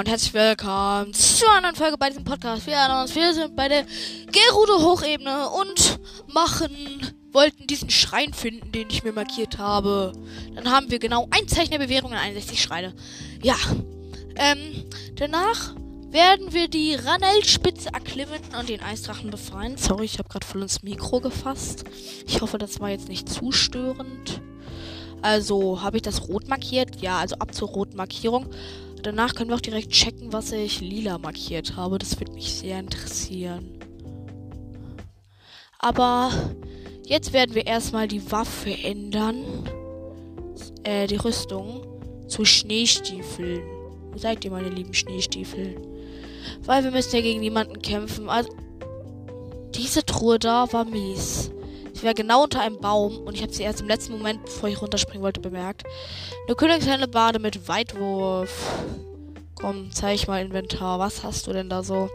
und herzlich willkommen zu einer neuen Folge bei diesem Podcast. Wir uns, wir sind bei der Gerudo Hochebene und machen, wollten diesen Schrein finden, den ich mir markiert habe. Dann haben wir genau ein Zeichen der Bewährung und 61 Schreine. Ja, ähm, danach werden wir die Ranelspitze erklimmen und den Eisdrachen befreien. Sorry, ich habe gerade voll ins Mikro gefasst. Ich hoffe, das war jetzt nicht zu störend. Also, habe ich das rot markiert? Ja, also ab zur roten Markierung. Danach können wir auch direkt checken, was ich lila markiert habe. Das würde mich sehr interessieren. Aber jetzt werden wir erstmal die Waffe ändern. Äh, die Rüstung zu Schneestiefeln. Wo seid ihr, meine lieben Schneestiefel? Weil wir müssen ja gegen niemanden kämpfen. Also, diese Truhe da war mies. Sie war genau unter einem Baum und ich habe sie erst im letzten Moment, bevor ich runterspringen wollte, bemerkt. Eine Königshelle Bade mit Weitwurf. Komm, zeig mal Inventar. Was hast du denn da so?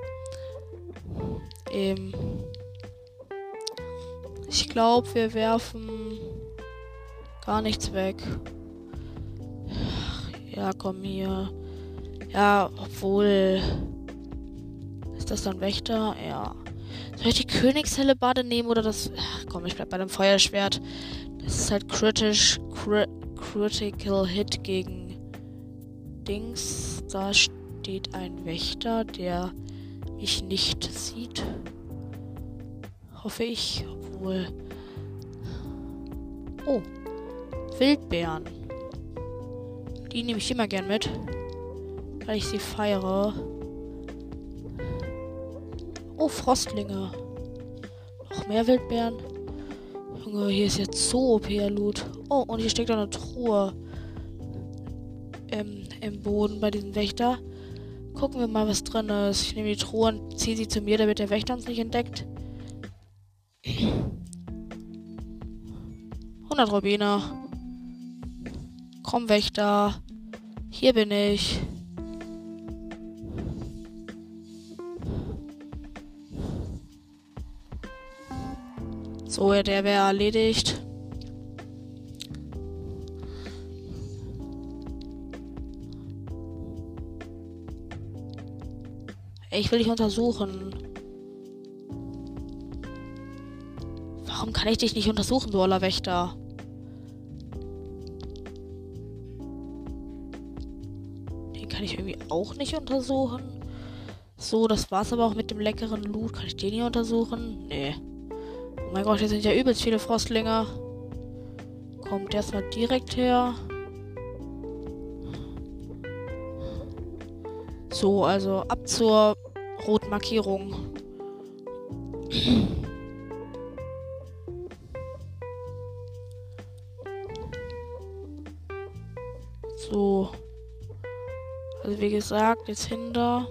Ähm. Ich glaube, wir werfen gar nichts weg. Ja, komm hier. Ja, obwohl. Ist das dann Wächter? Ja. Soll ich die Königshellebarde nehmen oder das. Ach, komm, ich bleib bei dem Feuerschwert. Das ist halt kritisch. Cri critical Hit gegen Dings. Da steht ein Wächter, der mich nicht sieht. Hoffe ich. Obwohl. Oh. Wildbeeren. Die nehme ich immer gern mit. Weil ich sie feiere. Oh, Frostlinge. Noch mehr Wildbeeren. Junge, hier ist jetzt so OP-Loot. Oh, und hier steckt eine Truhe im, im Boden bei diesem Wächter. Gucken wir mal, was drin ist. Ich nehme die Truhe und ziehe sie zu mir, damit der Wächter uns nicht entdeckt. 100 Rubine. Komm, Wächter. Hier bin ich. So, der wäre erledigt. Ich will dich untersuchen. Warum kann ich dich nicht untersuchen, du oller Wächter? Den kann ich irgendwie auch nicht untersuchen. So, das war's aber auch mit dem leckeren Loot. Kann ich den hier untersuchen? Nee. Mein Gott, hier sind ja übelst viele Frostlinge. Kommt erstmal direkt her. So, also ab zur roten Markierung. So. Also wie gesagt, jetzt hinter.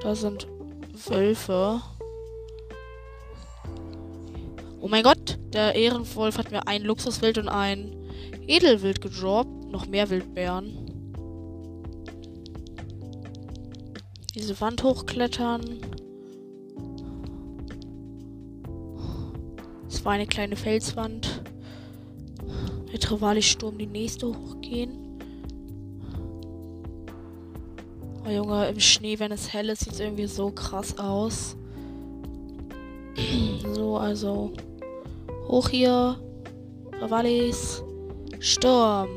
Da sind Wölfe. Mein Gott, der Ehrenwolf hat mir ein Luxuswild und ein Edelwild gedroppt. Noch mehr Wildbären. Diese Wand hochklettern. Es war eine kleine Felswand. Mit Rivali-Sturm die nächste hochgehen. Oh Junge, im Schnee, wenn es hell ist, sieht es irgendwie so krass aus. so, also. Hoch hier. Ravalis. Sturm.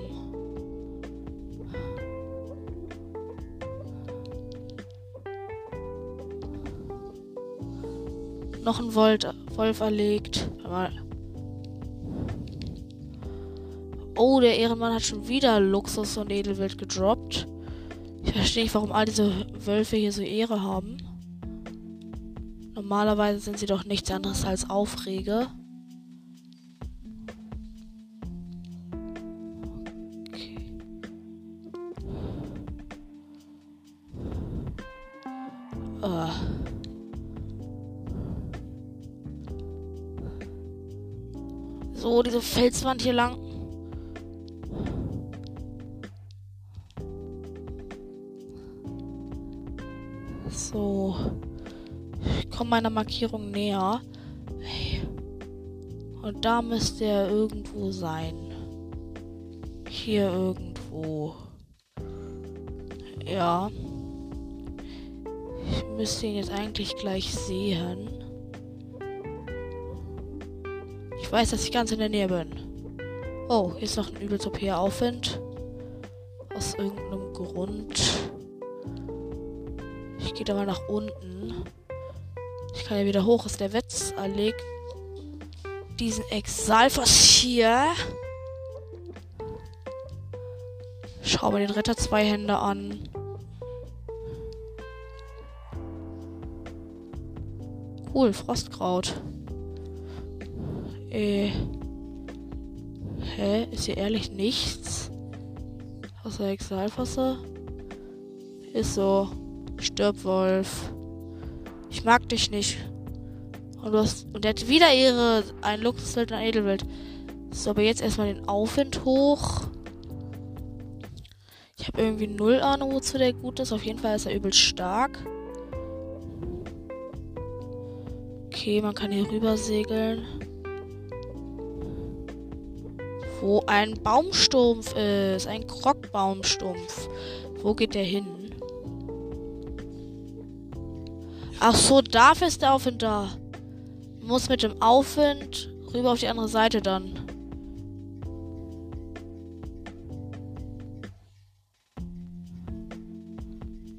Noch ein Volt Wolf erlegt. Mal. Oh, der Ehrenmann hat schon wieder Luxus und Edelwild gedroppt. Ich verstehe nicht, warum all diese Wölfe hier so Ehre haben. Normalerweise sind sie doch nichts anderes als Aufrege. Felswand hier lang. So. Ich komme meiner Markierung näher. Und da müsste er irgendwo sein. Hier irgendwo. Ja. Ich müsste ihn jetzt eigentlich gleich sehen. Weiß, dass ich ganz in der Nähe bin. Oh, hier ist noch ein übelst OP Aufwind. Aus irgendeinem Grund. Ich gehe da mal nach unten. Ich kann ja wieder hoch. Ist der Wetz erlegt. Diesen Exalfos hier. Schau mal den Ritter zwei Hände an. Cool, Frostkraut. Äh. Hä? Ist hier ehrlich nichts? Außer Exalfasser? Ist so. Stirb, Wolf. Ich mag dich nicht. Und du hast. Und der hat wieder ihre. Ein Luxuswild und ein Edelwild. So, aber jetzt erstmal den Aufwind hoch. Ich habe irgendwie null Ahnung, wozu der gut ist. Auf jeden Fall ist er übel stark. Okay, man kann hier rüber segeln. Wo ein Baumstumpf ist. Ein Krogbaumstumpf. Wo geht der hin? Ach so, dafür ist der Aufwind da. Muss mit dem Aufwind rüber auf die andere Seite dann.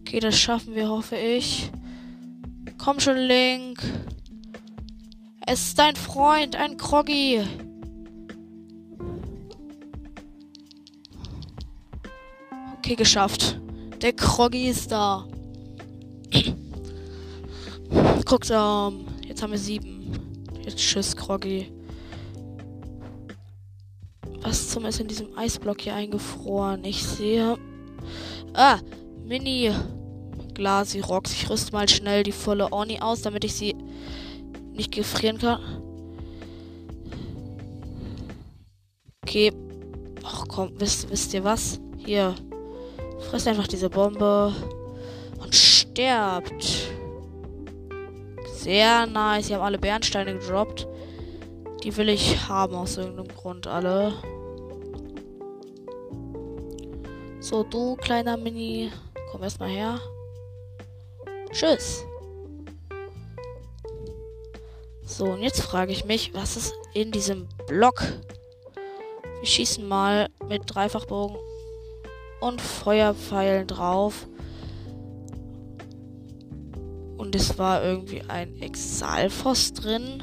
Okay, das schaffen wir, hoffe ich. Komm schon, Link. Es ist dein Freund, ein Kroggy. Okay, geschafft. Der Kroggy ist da. Guck da. Jetzt haben wir sieben. Jetzt tschüss, Kroggy. Was zum ist in diesem Eisblock hier eingefroren? Ich sehe. Ah, Mini. Glasirox. Ich rüste mal schnell die volle Orni aus, damit ich sie nicht gefrieren kann. Okay. Ach komm, wisst, wisst ihr was? Hier. Frisst einfach diese Bombe. Und sterbt. Sehr nice. Sie haben alle Bernsteine gedroppt. Die will ich haben aus irgendeinem Grund alle. So, du kleiner Mini. Komm erstmal her. Tschüss. So, und jetzt frage ich mich, was ist in diesem Block? Wir schießen mal mit Dreifachbogen und Feuerpfeilen drauf. Und es war irgendwie ein Exalfos drin.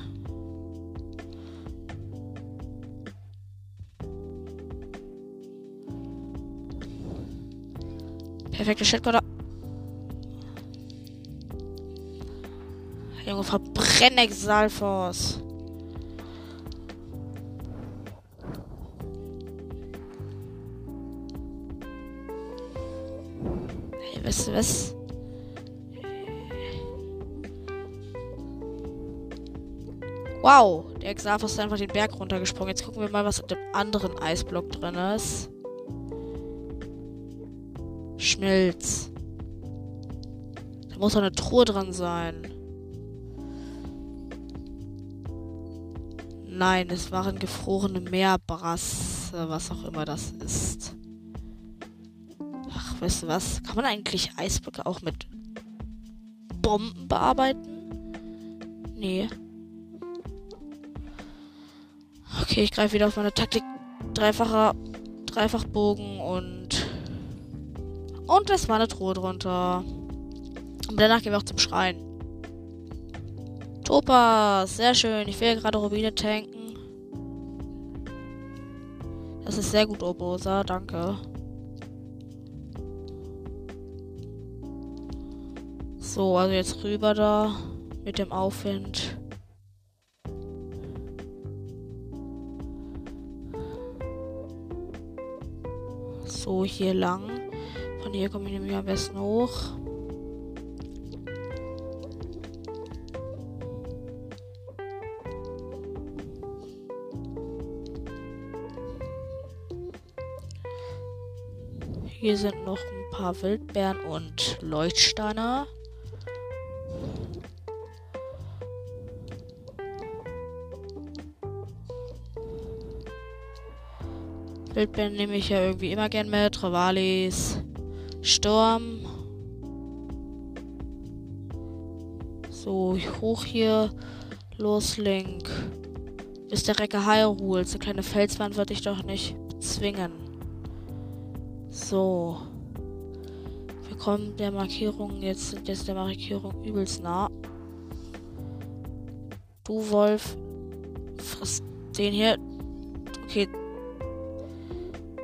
Perfekte Shitcoder. Junge, verbrenn Exalfos. Du was? Wow, der Exalfos ist einfach den Berg runtergesprungen. Jetzt gucken wir mal, was in dem anderen Eisblock drin ist. Schmilz. Da muss doch eine Truhe drin sein. Nein, es waren gefrorene Meerbrasse, was auch immer das ist. Weißt du was? Kann man eigentlich Eisblöcke auch mit Bomben bearbeiten? Nee. Okay, ich greife wieder auf meine Taktik. Dreifacher Dreifachbogen und und es war eine Truhe drunter. Und danach gehen wir auch zum Schrein. Topas, sehr schön. Ich will gerade Rubine tanken. Das ist sehr gut, Obosa. Danke. So, also jetzt rüber da mit dem Aufwind. So, hier lang. Von hier komme ich nämlich am besten hoch. Hier sind noch ein paar Wildbeeren und Leuchtsteine. Wildbeeren nehme ich ja irgendwie immer gern mit. Ravalis. Sturm. So, hoch hier. Los, Link. Bis der Recke Hyrule. So kleine Felswand würde ich doch nicht zwingen. So. Wir kommen der Markierung jetzt, sind jetzt der Markierung übelst nah. Du Wolf. Frisst den hier. Okay.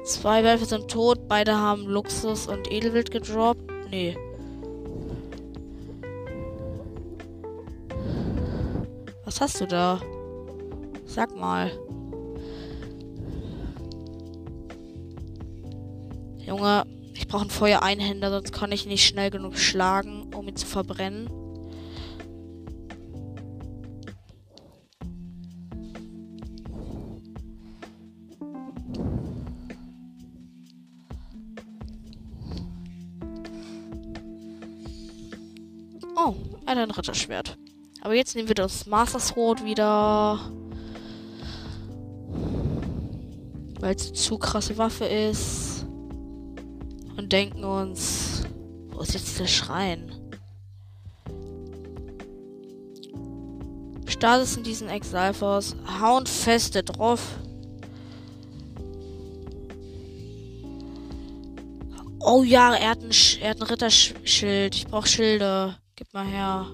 Zwei Wölfe sind tot. Beide haben Luxus und Edelwild gedroppt. Nee. Was hast du da? Sag mal. Junge, ich brauche einen Feuereinhänder, sonst kann ich nicht schnell genug schlagen, um ihn zu verbrennen. Ritterschwert. Aber jetzt nehmen wir das Master Sword wieder. Weil es zu krasse Waffe ist. Und denken uns, wo ist jetzt der Schrein? Stasis in diesen Exalfos. Hauen feste drauf. Oh ja, er hat ein, er hat ein Ritterschild. Ich brauche Schilde. Gib mal her.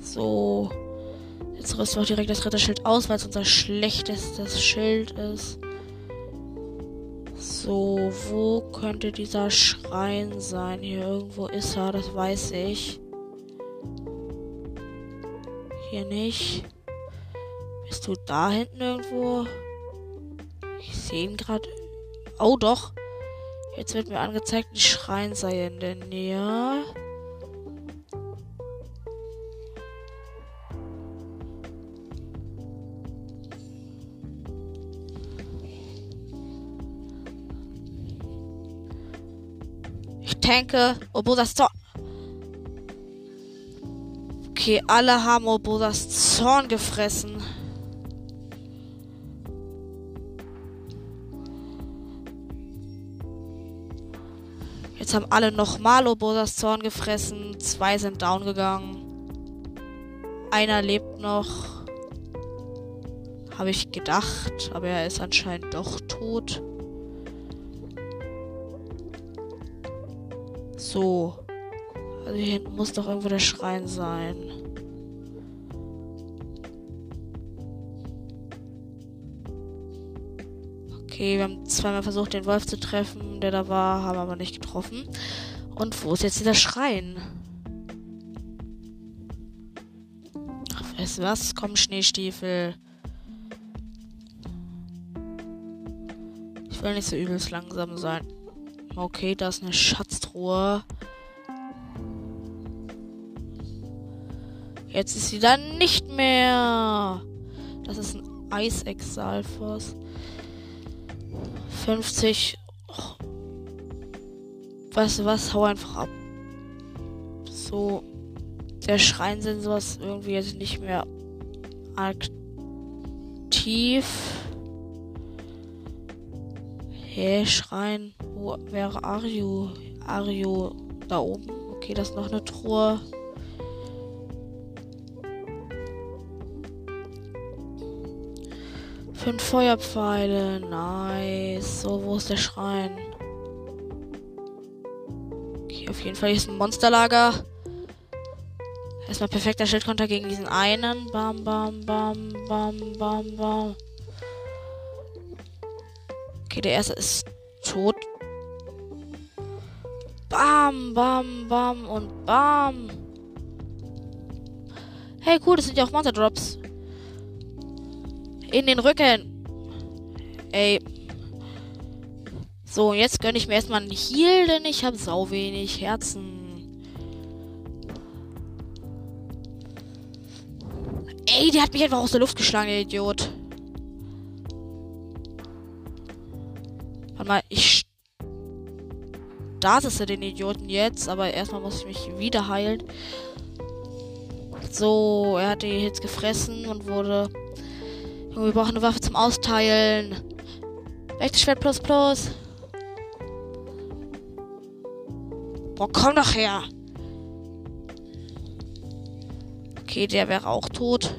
So. Jetzt rüsten wir auch direkt das Ritterschild aus, weil es unser schlechtestes Schild ist. So, wo könnte dieser Schrein sein? Hier irgendwo ist er, das weiß ich. Hier nicht. Bist du da hinten irgendwo? Ich sehe ihn gerade. Oh, doch. Jetzt wird mir angezeigt, ein Schrein sei in der Nähe. Tanke Obosas Zorn. Okay, alle haben Obosas Zorn gefressen. Jetzt haben alle nochmal Obosas Zorn gefressen. Zwei sind down gegangen. Einer lebt noch. Habe ich gedacht, aber er ist anscheinend doch tot. So. Also hier hinten muss doch irgendwo der Schrein sein. Okay, wir haben zweimal versucht, den Wolf zu treffen, der da war, haben aber nicht getroffen. Und wo ist jetzt dieser Schrein? Ach, weißt du was? Komm, Schneestiefel. Ich will nicht so übelst langsam sein. Okay, da ist eine Schatztruhe. Jetzt ist sie dann nicht mehr. Das ist ein Eisexalfos. 50. Oh. Weißt du was? Hau einfach ab. So. Der Schreinsensor ist irgendwie jetzt nicht mehr aktiv. Hey, Schrein. Wo wäre Ario? Ario da oben. Okay, das ist noch eine Truhe. Fünf Feuerpfeile. Nice. So, wo ist der Schrein? Okay, auf jeden Fall hier ist ein Monsterlager. Erstmal perfekter Schildkonter gegen diesen einen. Bam, bam, bam, bam, bam, bam. Okay, der erste ist tot. Bam, bam, bam und bam. Hey, cool, das sind ja auch Monster Drops. In den Rücken. Ey. So, jetzt gönne ich mir erstmal einen Heal, denn ich habe sau wenig Herzen. Ey, der hat mich einfach aus der Luft geschlagen, der Idiot. Warte mal, ich startete den Idioten jetzt, aber erstmal muss ich mich wieder heilen. So, er hat die Hits gefressen und wurde. Wir brauchen eine Waffe zum Austeilen. Schwert plus plus. Boah, komm doch her. Okay, der wäre auch tot.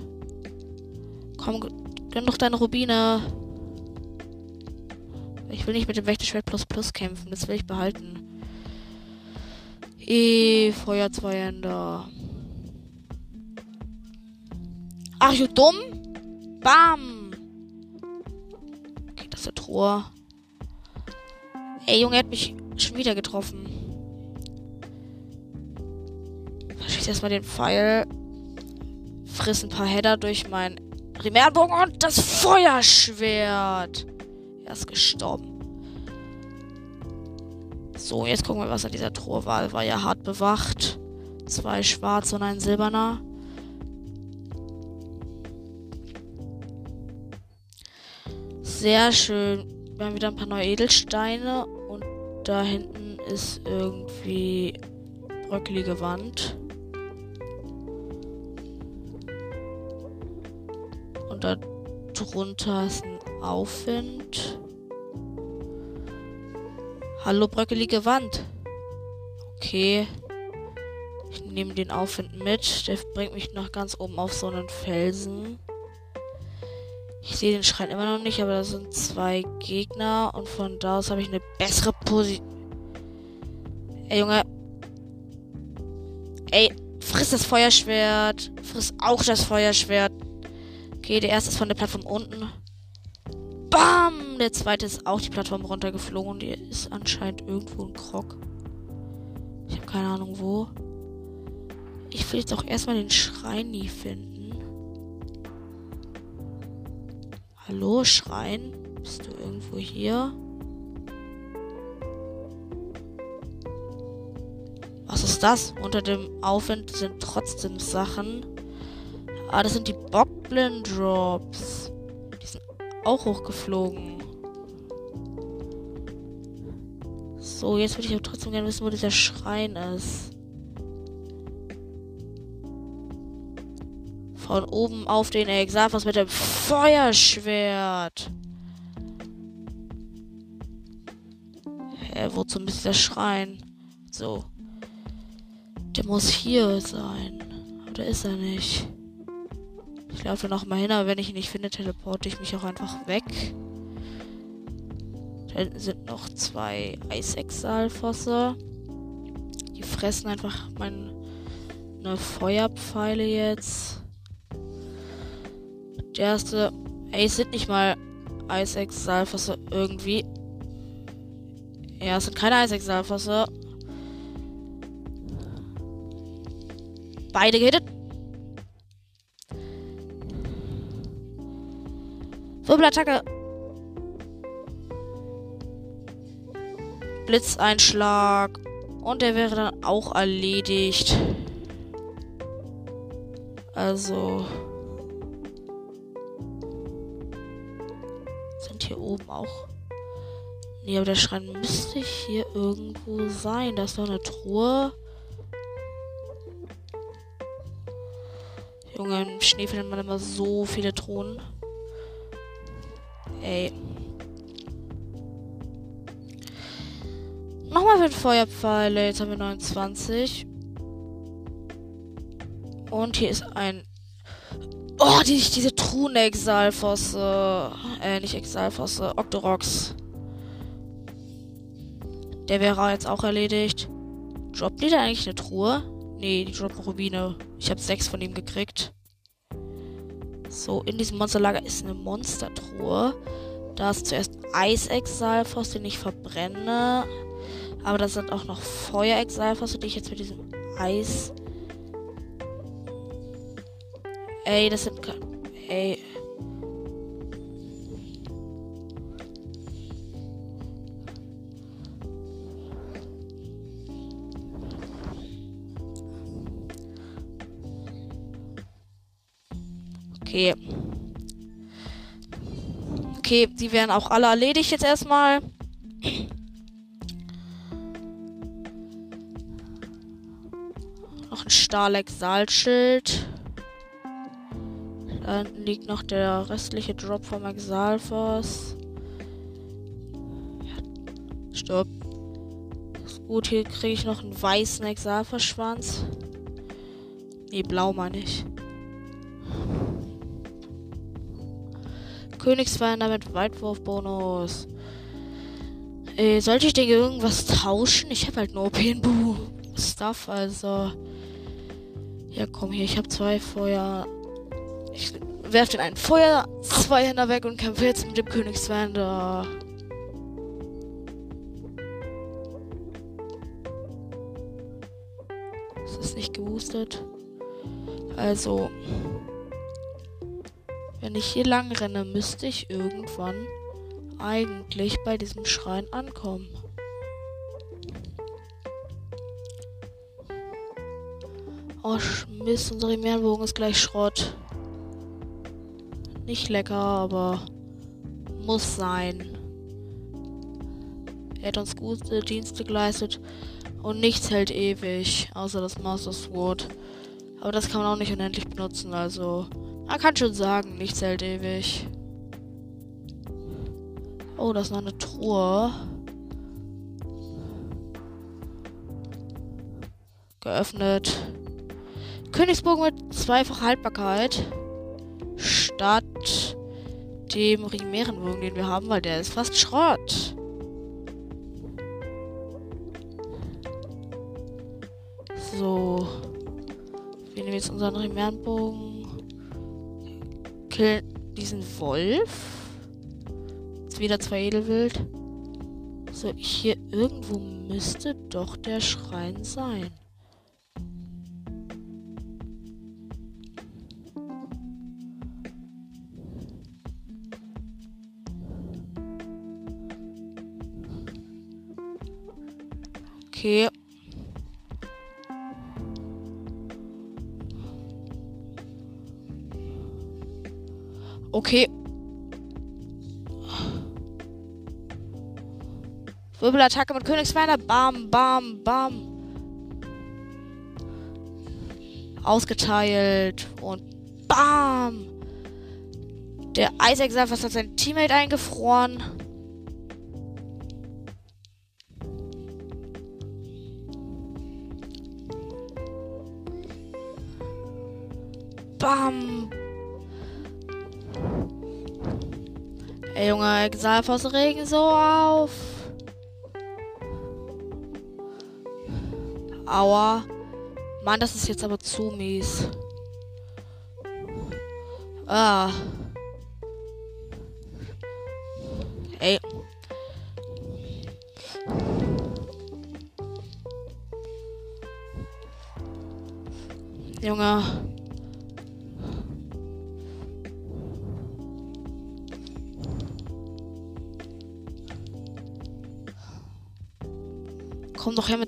Komm, gönn doch deine Rubine. Ich will nicht mit dem Wächterschwert plus plus kämpfen. Das will ich behalten. E, Feuer zwei Hände. Ach, du dumm? Bam! Okay, das ist der Truhe. Ey, Junge, er hat mich schon wieder getroffen. Verschieß erstmal den Pfeil. Friss ein paar Header durch mein Primärbogen und das Feuerschwert. Er ist gestorben. So, jetzt gucken wir, was an dieser Truhe war. War ja hart bewacht. Zwei schwarze und ein silberner. Sehr schön. Wir haben wieder ein paar neue Edelsteine. Und da hinten ist irgendwie bröckelige Wand. Und da drunter ist ein Aufwind. Hallo, bröckelige Wand. Okay. Ich nehme den Aufwind mit. Der bringt mich noch ganz oben auf so einen Felsen. Ich sehe den Schrein immer noch nicht, aber da sind zwei Gegner und von da aus habe ich eine bessere Position. Ey, Junge. Ey, friss das Feuerschwert. Friss auch das Feuerschwert. Okay, der erste ist von der Plattform unten. Bam! Der zweite ist auch die Plattform runtergeflogen. Die ist anscheinend irgendwo ein Krog. Ich habe keine Ahnung wo. Ich will jetzt auch erstmal den Schrein nie finden. Hallo, Schrein? Bist du irgendwo hier? Was ist das? Unter dem Aufwind sind trotzdem Sachen. Ah, das sind die Bockblin Drops auch hochgeflogen. So, jetzt würde ich aber trotzdem gerne wissen, wo dieser Schrein ist. Von oben auf den Exafos mit dem Feuerschwert. Hä, wozu ist der Schrein? So. Der muss hier sein. Oder ist er nicht? Ich laufe noch mal hin, aber wenn ich ihn nicht finde, teleporte ich mich auch einfach weg. Da hinten sind noch zwei Eisexalfosse. Die fressen einfach meine Feuerpfeile jetzt. Erste. Ey, sind nicht mal Eisexalfosse irgendwie. Ja, es sind keine Eisexalfosse. Beide gehittet. Wirbelattacke. Blitzeinschlag. Und der wäre dann auch erledigt. Also. Auch. Nee, aber der Schrein müsste hier irgendwo sein. Da ist doch eine Truhe. Junge, im Schnee findet man immer so viele Truhen. Ey. Nochmal für Feuerpfeile. Jetzt haben wir 29. Und hier ist ein. Oh, die, diese Truhen Exalfosse. Äh, nicht Exalfosse. Octorox. Der wäre jetzt auch erledigt. Droppt die da eigentlich eine Truhe? Nee, die droppen Rubine. Ich habe sechs von ihm gekriegt. So, in diesem Monsterlager ist eine Monstertruhe. Da ist zuerst Eisexalfos, den ich verbrenne. Aber da sind auch noch Feuerexalfos, die ich jetzt mit diesem Eis. Ey, das sind. Ey. Okay. Okay, die werden auch alle erledigt jetzt erstmal. Noch ein Stahl-Exalschild. Da hinten liegt noch der restliche Drop vom Exalfos. Stopp. Gut, hier kriege ich noch einen weißen Exalverschwanz. Nee, blau meine ich. Königsweiner mit Weitwurfbonus. Äh, sollte ich den irgendwas tauschen? Ich habe halt nur OP Stuff, also. Ja, komm hier, ich habe zwei Feuer. Ich werfe den einen Feuer, zwei Hände weg und kämpfe jetzt mit dem Königswander. Das ist nicht geboostet. Also, wenn ich hier lang renne, müsste ich irgendwann eigentlich bei diesem Schrein ankommen. Oh, Mist, unser Meerbogen ist gleich Schrott. Nicht lecker, aber muss sein. Er hat uns gute Dienste geleistet und nichts hält ewig, außer das Master Sword. Aber das kann man auch nicht unendlich benutzen, also man kann schon sagen, nichts hält ewig. Oh, das ist noch eine Truhe. Geöffnet. Königsbogen mit zweifach Haltbarkeit. Statt dem Rimärenbogen, den wir haben, weil der ist fast Schrott. So. Wir nehmen jetzt unseren Rimärenbogen. Killen diesen Wolf wieder zwei Edelwild. So, hier irgendwo müsste doch der Schrein sein. Okay. Okay. Wirbelattacke mit Königsweiner. Bam, bam, bam. Ausgeteilt. Und bam. Der Eisexalfers hat sein Teammate eingefroren. Junge, Exalfos regen so auf. Aua. Mann, das ist jetzt aber zu mies. Ah.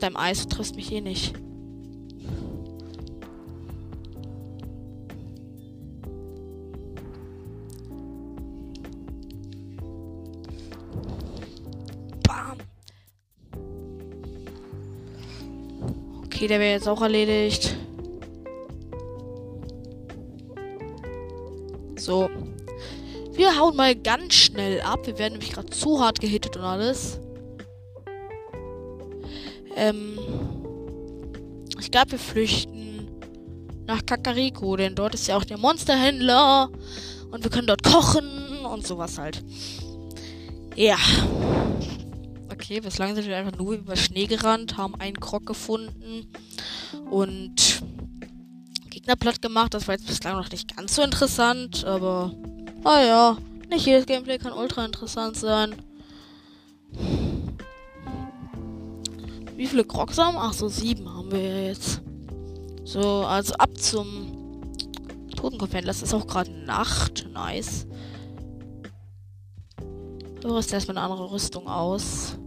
Mit deinem Eis, du triffst mich eh nicht. Bam. Okay, der wäre jetzt auch erledigt. So. Wir hauen mal ganz schnell ab. Wir werden nämlich gerade zu hart gehittet und alles. Ähm, ich glaube, wir flüchten nach Kakariko, denn dort ist ja auch der Monsterhändler und wir können dort kochen und sowas halt. Ja. Okay, bislang sind wir einfach nur über Schnee gerannt, haben einen Krog gefunden und Gegner platt gemacht. Das war jetzt bislang noch nicht ganz so interessant, aber naja, nicht jedes Gameplay kann ultra interessant sein. Wie viele Crocs haben? Ach so, sieben haben wir jetzt. So, also ab zum Totenkopfhändler. Das ist auch gerade Nacht. Nice. Du rüst erstmal eine andere Rüstung aus.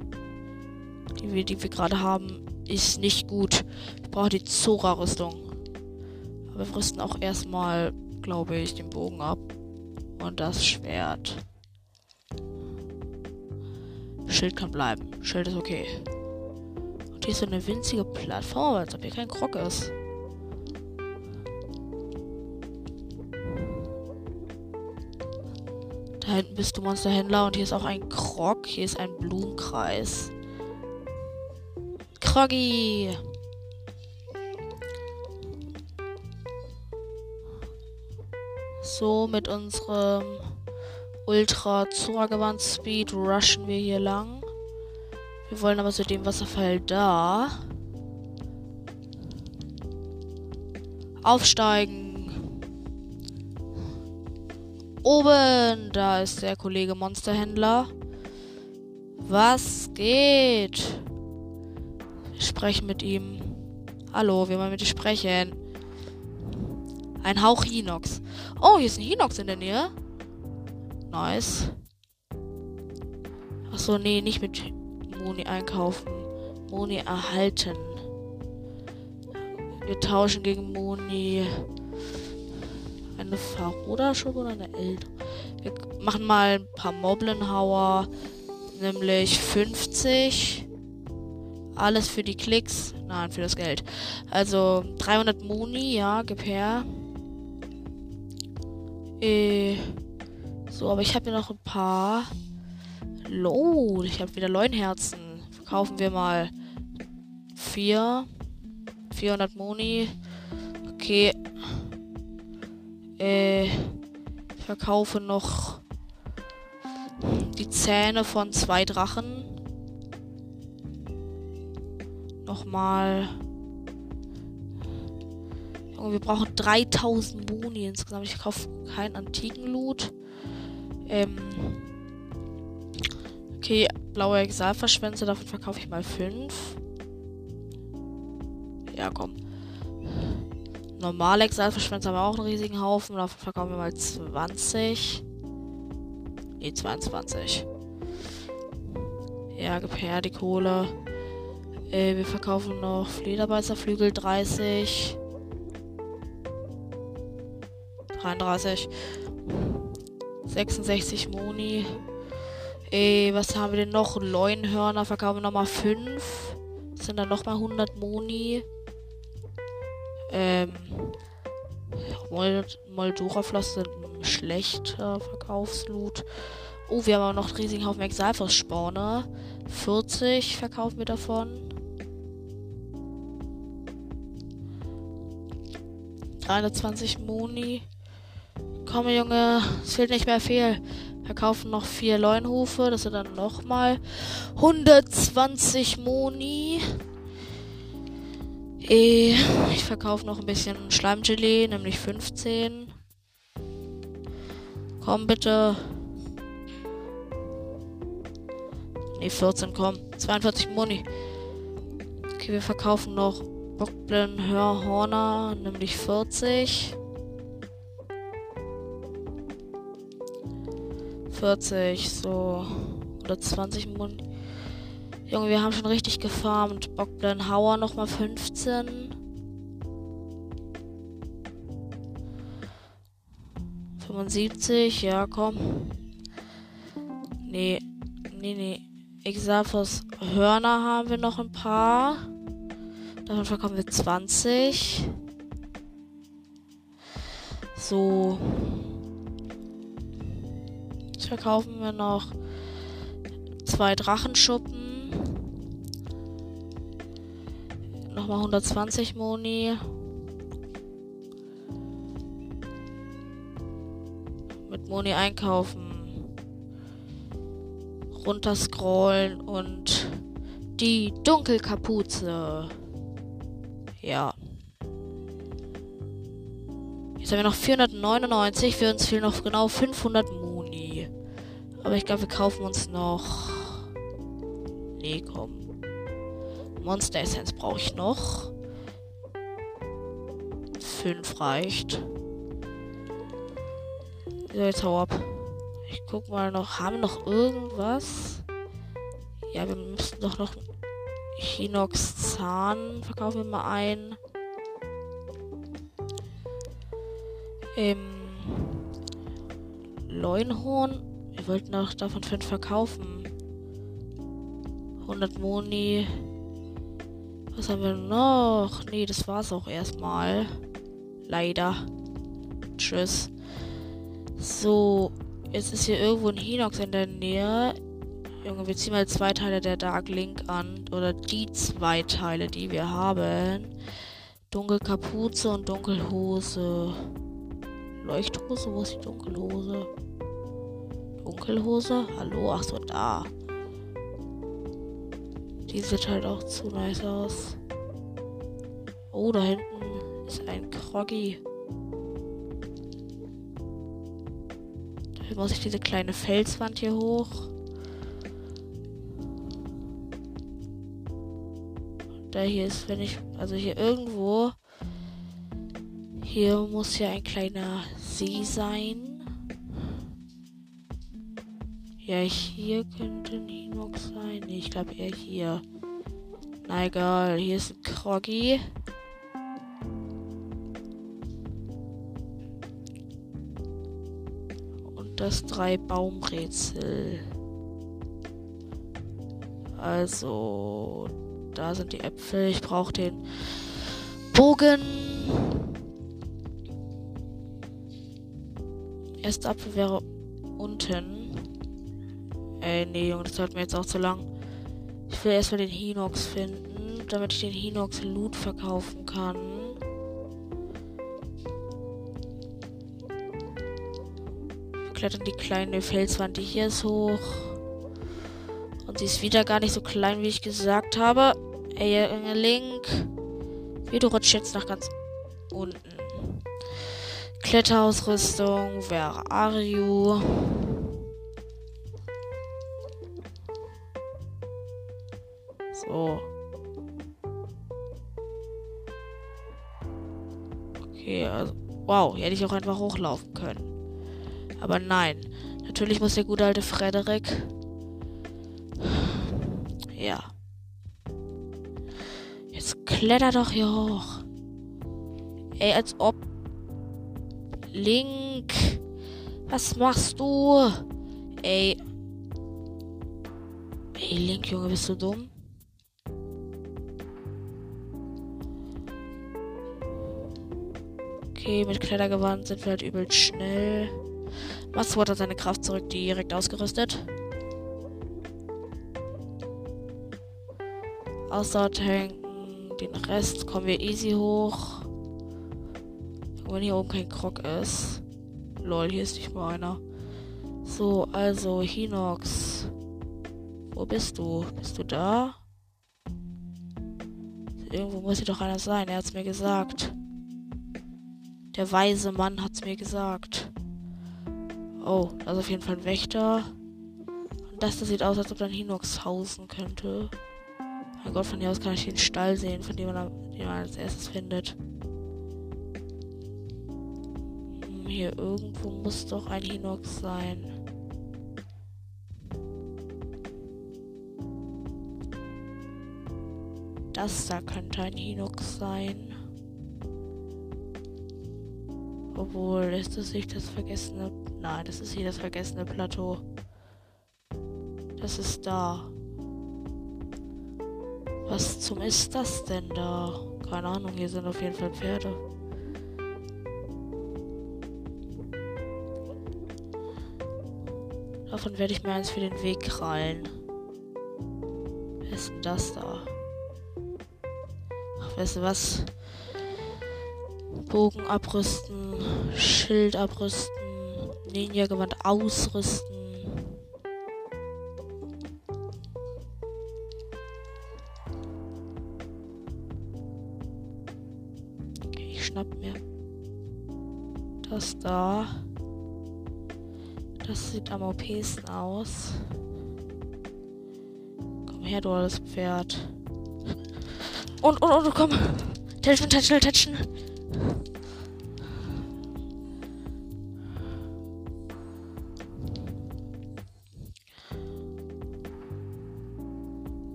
Die wir, die wir gerade haben, ist nicht gut. Wir brauchen die Zora-Rüstung. Aber wir rüsten auch erstmal, glaube ich, den Bogen ab. Und das Schwert. Schild kann bleiben. Schild ist okay. Hier ist so eine winzige Plattform, als ob hier kein Krog ist. Da hinten bist du Monsterhändler und hier ist auch ein Krog. Hier ist ein Blumenkreis. Froggy. So, mit unserem Ultra Zora Speed rushen wir hier lang. Wir wollen aber zu dem Wasserfall da. Aufsteigen. Oben, da ist der Kollege Monsterhändler. Was geht? Wir sprechen mit ihm. Hallo, wir wollen mit dir sprechen. Ein Hauch Hinox. Oh, hier ist ein Hinox in der Nähe. Nice. Achso, nee, nicht mit Moni einkaufen. Moni erhalten. Wir tauschen gegen Moni eine Faroda-Schub oder eine Eld. Wir machen mal ein paar Moblenhauer. Nämlich 50. Alles für die Klicks. Nein, für das Geld. Also 300 Moni, ja, gib her. Äh, so, aber ich habe hier noch ein paar. Lol, ich habe wieder Leunherzen. Verkaufen wir mal 4. 400 Moni. Okay. Äh, verkaufe noch die Zähne von zwei Drachen. Nochmal. wir brauchen 3000 Moni insgesamt. Ich kaufe keinen antiken Loot. Ähm. Okay, blaue Exalverschwänze, davon verkaufe ich mal 5. Ja, komm. Normale Exalverschwänze haben wir auch einen riesigen Haufen. Davon verkaufen wir mal 20. Ne, 22. Ja, her die Kohle. Äh, wir verkaufen noch Flederbeißerflügel 30. 33. 66 Moni. Ey, was haben wir denn noch? Leunhörner verkaufen wir nochmal 5. Das sind dann nochmal 100 Moni. Ähm. Moldora-Floss sind schlechter Verkaufsloot. Oh, wir haben aber noch einen riesigen Haufen Exalfos-Spawner. 40 verkaufen wir davon. 320 Moni. Komm, Junge, es fehlt nicht mehr viel. Wir kaufen noch vier Leunhufe. Das sind dann nochmal 120 Moni. Eh, ich verkaufe noch ein bisschen Schleimgelee, nämlich 15. Komm bitte. Ne, 14, komm. 42 Moni. Okay, wir verkaufen noch Bockblin Hörhorner, nämlich 40. 40, so. Oder 20 Mund. Junge, wir haben schon richtig gefarmt. Bockblin Hauer nochmal 15. 75, ja, komm. Nee, nee, nee. Exafos Hörner haben wir noch ein paar. Davon verkaufen wir 20. So verkaufen wir noch zwei Drachenschuppen. Nochmal 120 Moni. Mit Moni einkaufen. Runterscrollen und die Dunkelkapuze. Ja. Jetzt haben wir noch 499. Für uns fehlen noch genau 500 Moni. Aber ich glaube, wir kaufen uns noch. Nee, komm. Monster Essence brauche ich noch. Fünf reicht. So, jetzt hau ab. Ich guck mal noch. Haben wir noch irgendwas? Ja, wir müssen doch noch Hinox Zahn verkaufen wir mal ein. Ähm, Leunhorn wir wollten auch davon fünf verkaufen. 100 Moni. Was haben wir noch? Nee, das war's auch erstmal. Leider. Tschüss. So, jetzt ist hier irgendwo ein Hinox in der Nähe. Junge, wir ziehen mal zwei Teile der Dark Link an. Oder die zwei Teile, die wir haben. Dunkelkapuze und Dunkelhose. Leuchthose? Wo ist die Dunkelhose? Dunkelhose? Hallo? Ach so, da. Die sieht halt auch zu nice aus. Oh, da hinten ist ein Kroggy. Dafür muss ich diese kleine Felswand hier hoch. Da hier ist, wenn ich, also hier irgendwo, hier muss ja ein kleiner See sein. Ja, hier könnte ein Hinox sein. Nee, ich glaube eher hier. Na egal, hier ist ein Kroggy. Und das drei Baumrätsel. Also, da sind die Äpfel. Ich brauche den Bogen. Erster Apfel wäre unten. Ey, nee, Junge, das dauert mir jetzt auch zu lang. Ich will erstmal den Hinox finden, damit ich den Hinox Loot verkaufen kann. Klettern die kleine Felswand, die hier ist, hoch. Und sie ist wieder gar nicht so klein, wie ich gesagt habe. Ey, Link. Wie du rutschst jetzt nach ganz unten. Kletterausrüstung, where are you? Hätte ich auch einfach hochlaufen können. Aber nein. Natürlich muss der gute alte Frederik. Ja. Jetzt kletter doch hier hoch. Ey, als ob. Link. Was machst du? Ey. Ey, Link, Junge, bist du dumm? Okay, mit Klettergewand sind wir halt übel schnell. Masswort hat seine Kraft zurück, direkt ausgerüstet. Ausdauer. Den Rest kommen wir easy hoch. Wenn hier oben kein Krog ist. Lol, hier ist nicht mal einer. So, also, Hinox. Wo bist du? Bist du da? Irgendwo muss hier doch einer sein. Er hat's mir gesagt. Der weise Mann hat's mir gesagt. Oh, da ist auf jeden Fall ein Wächter. Und das, das sieht aus, als ob da ein Hinox hausen könnte. Mein Gott, von hier aus kann ich den Stall sehen, von dem man, den man als erstes findet. Hm, hier irgendwo muss doch ein Hinox sein. Das da könnte ein Hinox sein. Obwohl, ist das nicht das vergessene. Nein, das ist hier das vergessene Plateau. Das ist da. Was zum ist das denn da? Keine Ahnung, hier sind auf jeden Fall Pferde. Davon werde ich mir eins für den Weg krallen. Wer ist denn das da? Ach, weißt du was? Bogen abrüsten, Schild abrüsten, Ninja-Gewand ausrüsten. Okay, ich schnapp mir das da. Das sieht am OPsten aus. Komm her, du alles Pferd. Und, und, und, komm. Tätschen, tätschen, tätschen.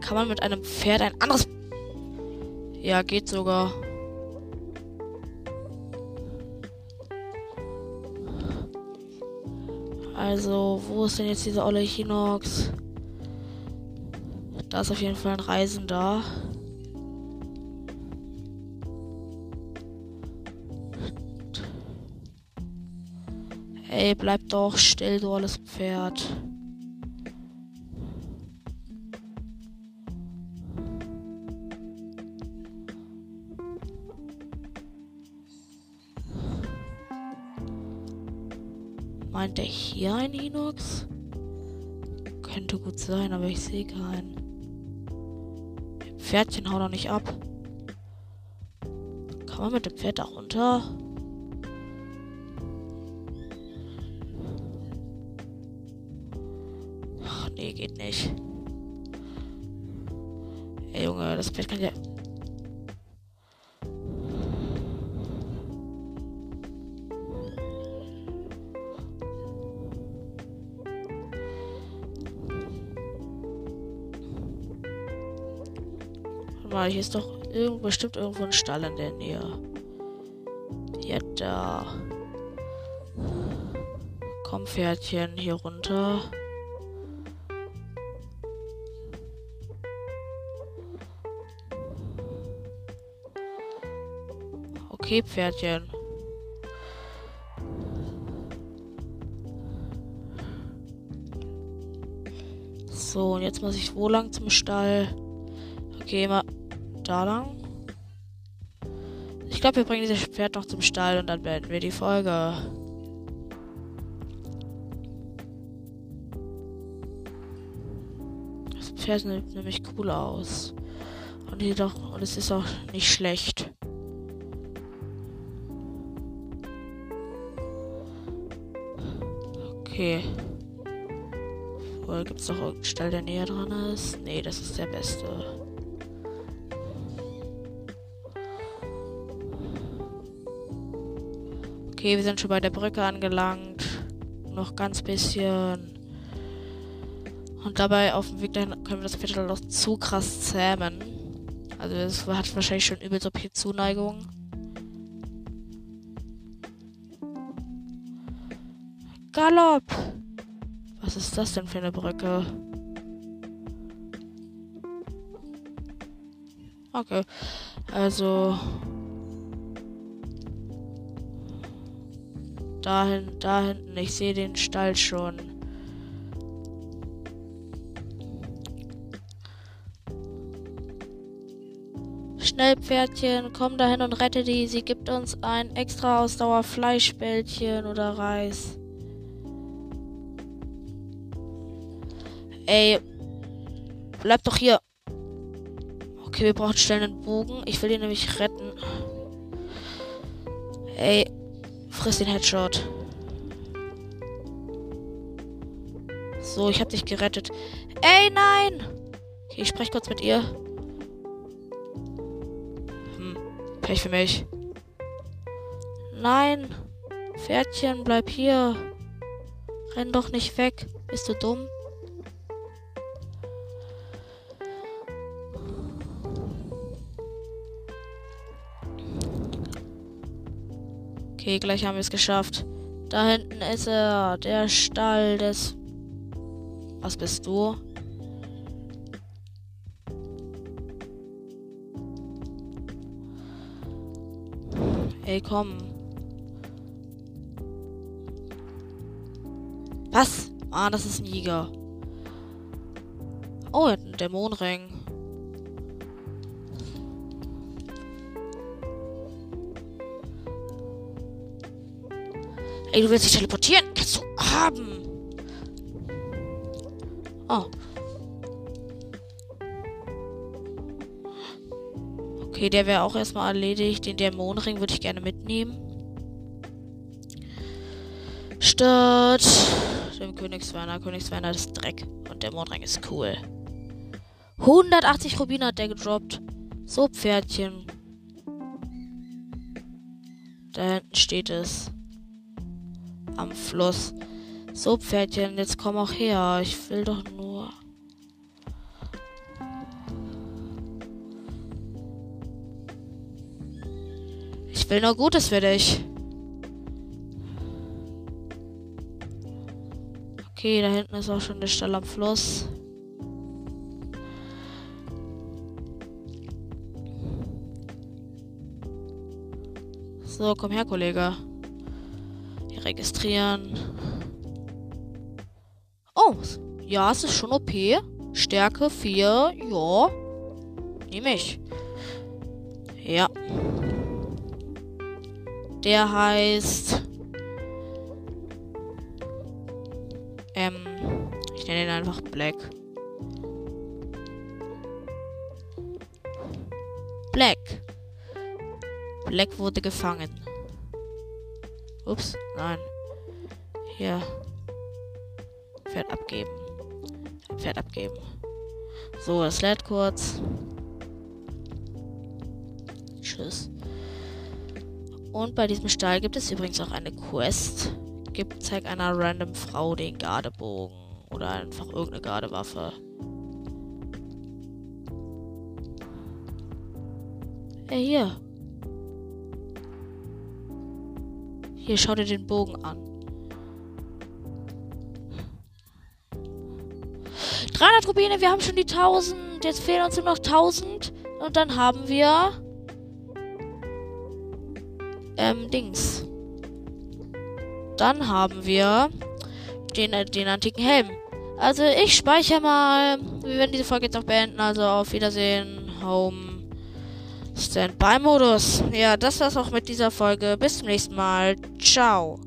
Kann man mit einem Pferd ein anderes. Ja, geht sogar. Also, wo ist denn jetzt dieser olle Hinox? Da ist auf jeden Fall ein Reisender. Hey, bleib doch still, du alles Pferd. Meint er hier ein Inox? Könnte gut sein, aber ich sehe keinen. Pferdchen hau doch nicht ab. Kann man mit dem Pferd da runter? Ach, nee, geht nicht. Ey, Junge, das Pferd kann ja mal, hier ist doch irgendwo, bestimmt irgendwo ein Stall in der Nähe. Ja, da. Komm, Pferdchen, hier runter. Okay, Pferdchen. So, und jetzt muss ich wo lang zum Stall? Okay, mal da lang. Ich glaube, wir bringen dieses Pferd noch zum Stall und dann beenden wir die Folge. Das Pferd sieht nämlich cool aus. Und, jedoch, und es ist auch nicht schlecht. Okay. Wohl gibt es noch irgendeinen Stall, der näher dran ist? Nee, das ist der beste. Okay, wir sind schon bei der Brücke angelangt. Noch ganz bisschen. Und dabei auf dem Weg dahin können wir das Pferd noch zu krass zähmen. Also es hat wahrscheinlich schon übel so viel Zuneigung. Galopp! Was ist das denn für eine Brücke? Okay. Also Dahin, da hinten. Ich sehe den Stall schon. Schnell, Pferdchen, komm dahin und rette die. Sie gibt uns ein extra Ausdauer Fleischbällchen oder Reis. Ey, bleib doch hier. Okay, wir brauchen schnell einen Bogen. Ich will ihn nämlich retten. Ey, Friss den Headshot. So, ich hab dich gerettet. Ey, nein! Okay, ich spreche kurz mit ihr. Hm, Pech für mich. Nein! Pferdchen, bleib hier. Renn doch nicht weg. Bist du dumm? Okay, gleich haben wir es geschafft. Da hinten ist er. Der Stall des. Was bist du? Ey, komm. Was? Ah, das ist ein Jäger. Oh, er hat Ey, du willst dich teleportieren? Kannst du haben. Oh. Okay, der wäre auch erstmal erledigt. Den Dämonenring würde ich gerne mitnehmen. Statt dem Königswerner. Königswerner ist Dreck. Und Dämonenring ist cool. 180 Rubine hat der gedroppt. So, Pferdchen. Da hinten steht es am Fluss. So, Pferdchen, jetzt komm auch her. Ich will doch nur. Ich will nur Gutes für dich. Okay, da hinten ist auch schon der Stall am Fluss. So, komm her, Kollege Registrieren. Oh, ja, es ist schon OP. Stärke 4, ja. Nehme ich. Ja. Der heißt. Ähm. Ich nenne ihn einfach Black. Black. Black wurde gefangen. Ups, nein. Hier. Pferd abgeben. Pferd abgeben. So, das lädt kurz. Tschüss. Und bei diesem Stall gibt es übrigens auch eine Quest. Gibt, zeig einer random Frau den Gardebogen. Oder einfach irgendeine Gardewaffe. Hey, hier. Hier, schau dir den Bogen an. 300 Rubine, wir haben schon die 1000. Jetzt fehlen uns nur noch 1000. Und dann haben wir... Ähm, Dings. Dann haben wir den, äh, den antiken Helm. Also ich speichere mal. Wir werden diese Folge jetzt auch beenden. Also auf Wiedersehen. Home. Standby-Modus. Ja, das war's auch mit dieser Folge. Bis zum nächsten Mal. Ciao.